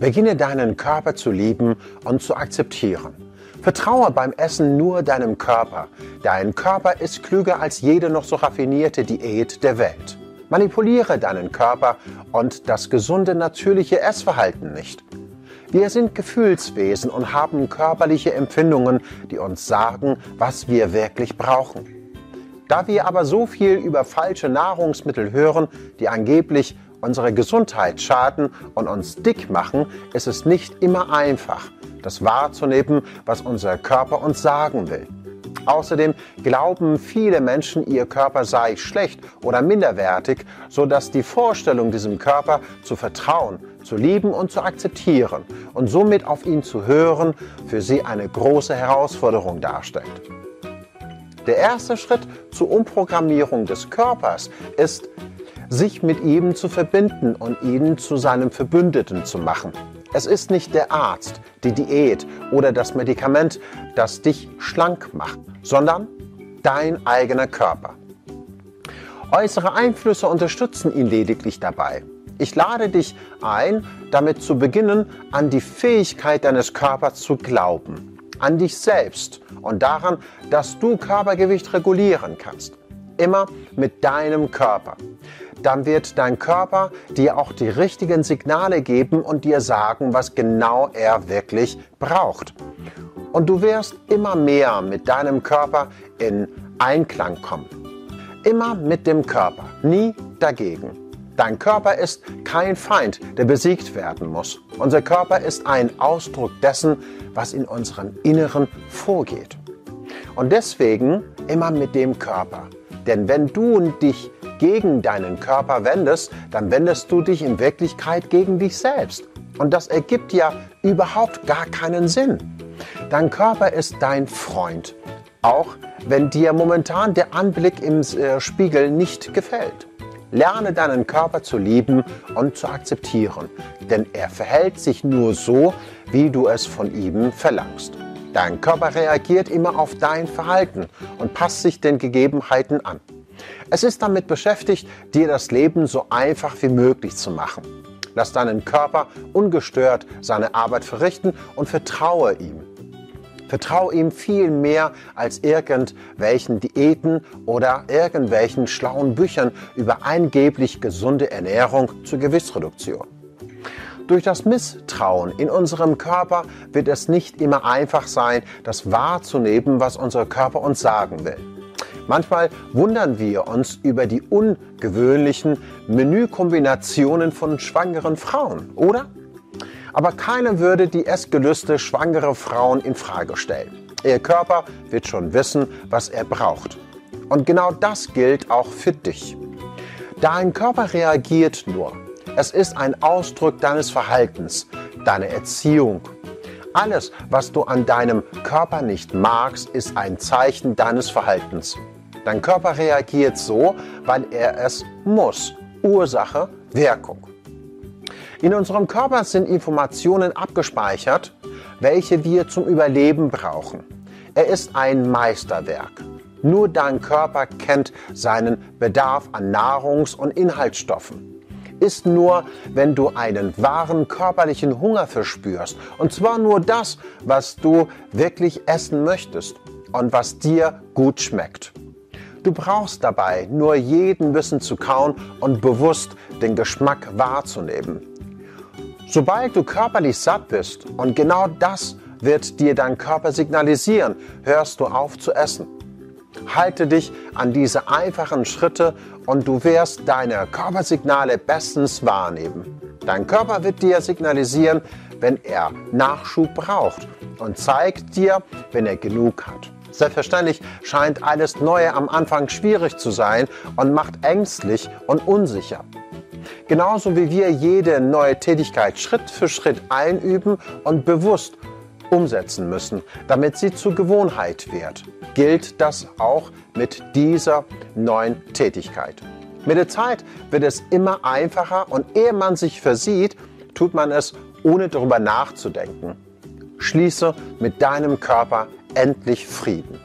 Beginne deinen Körper zu lieben und zu akzeptieren. Vertraue beim Essen nur deinem Körper. Dein Körper ist klüger als jede noch so raffinierte Diät der Welt. Manipuliere deinen Körper und das gesunde natürliche Essverhalten nicht. Wir sind Gefühlswesen und haben körperliche Empfindungen, die uns sagen, was wir wirklich brauchen. Da wir aber so viel über falsche Nahrungsmittel hören, die angeblich unsere Gesundheit schaden und uns dick machen, ist es nicht immer einfach, das wahrzunehmen, was unser Körper uns sagen will. Außerdem glauben viele Menschen, ihr Körper sei schlecht oder minderwertig, so dass die Vorstellung, diesem Körper zu vertrauen, zu lieben und zu akzeptieren und somit auf ihn zu hören, für sie eine große Herausforderung darstellt. Der erste Schritt zur Umprogrammierung des Körpers ist, sich mit ihm zu verbinden und ihn zu seinem Verbündeten zu machen. Es ist nicht der Arzt, die Diät oder das Medikament, das dich schlank macht, sondern dein eigener Körper. Äußere Einflüsse unterstützen ihn lediglich dabei. Ich lade dich ein, damit zu beginnen, an die Fähigkeit deines Körpers zu glauben, an dich selbst und daran, dass du Körpergewicht regulieren kannst. Immer mit deinem Körper dann wird dein Körper dir auch die richtigen Signale geben und dir sagen, was genau er wirklich braucht. Und du wirst immer mehr mit deinem Körper in Einklang kommen. Immer mit dem Körper, nie dagegen. Dein Körper ist kein Feind, der besiegt werden muss. Unser Körper ist ein Ausdruck dessen, was in unserem Inneren vorgeht. Und deswegen immer mit dem Körper. Denn wenn du dich gegen deinen Körper wendest, dann wendest du dich in Wirklichkeit gegen dich selbst. Und das ergibt ja überhaupt gar keinen Sinn. Dein Körper ist dein Freund, auch wenn dir momentan der Anblick im äh, Spiegel nicht gefällt. Lerne deinen Körper zu lieben und zu akzeptieren, denn er verhält sich nur so, wie du es von ihm verlangst. Dein Körper reagiert immer auf dein Verhalten und passt sich den Gegebenheiten an. Es ist damit beschäftigt, dir das Leben so einfach wie möglich zu machen. Lass deinen Körper ungestört seine Arbeit verrichten und vertraue ihm. Vertraue ihm viel mehr als irgendwelchen Diäten oder irgendwelchen schlauen Büchern über angeblich gesunde Ernährung zur Gewichtsreduktion. Durch das Misstrauen in unserem Körper wird es nicht immer einfach sein, das wahrzunehmen, was unser Körper uns sagen will. Manchmal wundern wir uns über die ungewöhnlichen Menükombinationen von schwangeren Frauen, oder? Aber keiner würde die Essgelüste schwangerer Frauen in Frage stellen. Ihr Körper wird schon wissen, was er braucht. Und genau das gilt auch für dich. Dein Körper reagiert nur. Es ist ein Ausdruck deines Verhaltens, deiner Erziehung. Alles, was du an deinem Körper nicht magst, ist ein Zeichen deines Verhaltens. Dein Körper reagiert so, weil er es muss. Ursache, Wirkung. In unserem Körper sind Informationen abgespeichert, welche wir zum Überleben brauchen. Er ist ein Meisterwerk. Nur dein Körper kennt seinen Bedarf an Nahrungs- und Inhaltsstoffen. Ist nur, wenn du einen wahren körperlichen Hunger verspürst. Und zwar nur das, was du wirklich essen möchtest und was dir gut schmeckt. Du brauchst dabei nur jeden Bissen zu kauen und bewusst den Geschmack wahrzunehmen. Sobald du körperlich satt bist, und genau das wird dir dein Körper signalisieren, hörst du auf zu essen. Halte dich an diese einfachen Schritte und du wirst deine Körpersignale bestens wahrnehmen. Dein Körper wird dir signalisieren, wenn er Nachschub braucht und zeigt dir, wenn er genug hat. Selbstverständlich scheint alles Neue am Anfang schwierig zu sein und macht ängstlich und unsicher. Genauso wie wir jede neue Tätigkeit Schritt für Schritt einüben und bewusst umsetzen müssen, damit sie zur Gewohnheit wird, gilt das auch mit dieser neuen Tätigkeit. Mit der Zeit wird es immer einfacher und ehe man sich versieht, tut man es ohne darüber nachzudenken. Schließe mit deinem Körper endlich Frieden.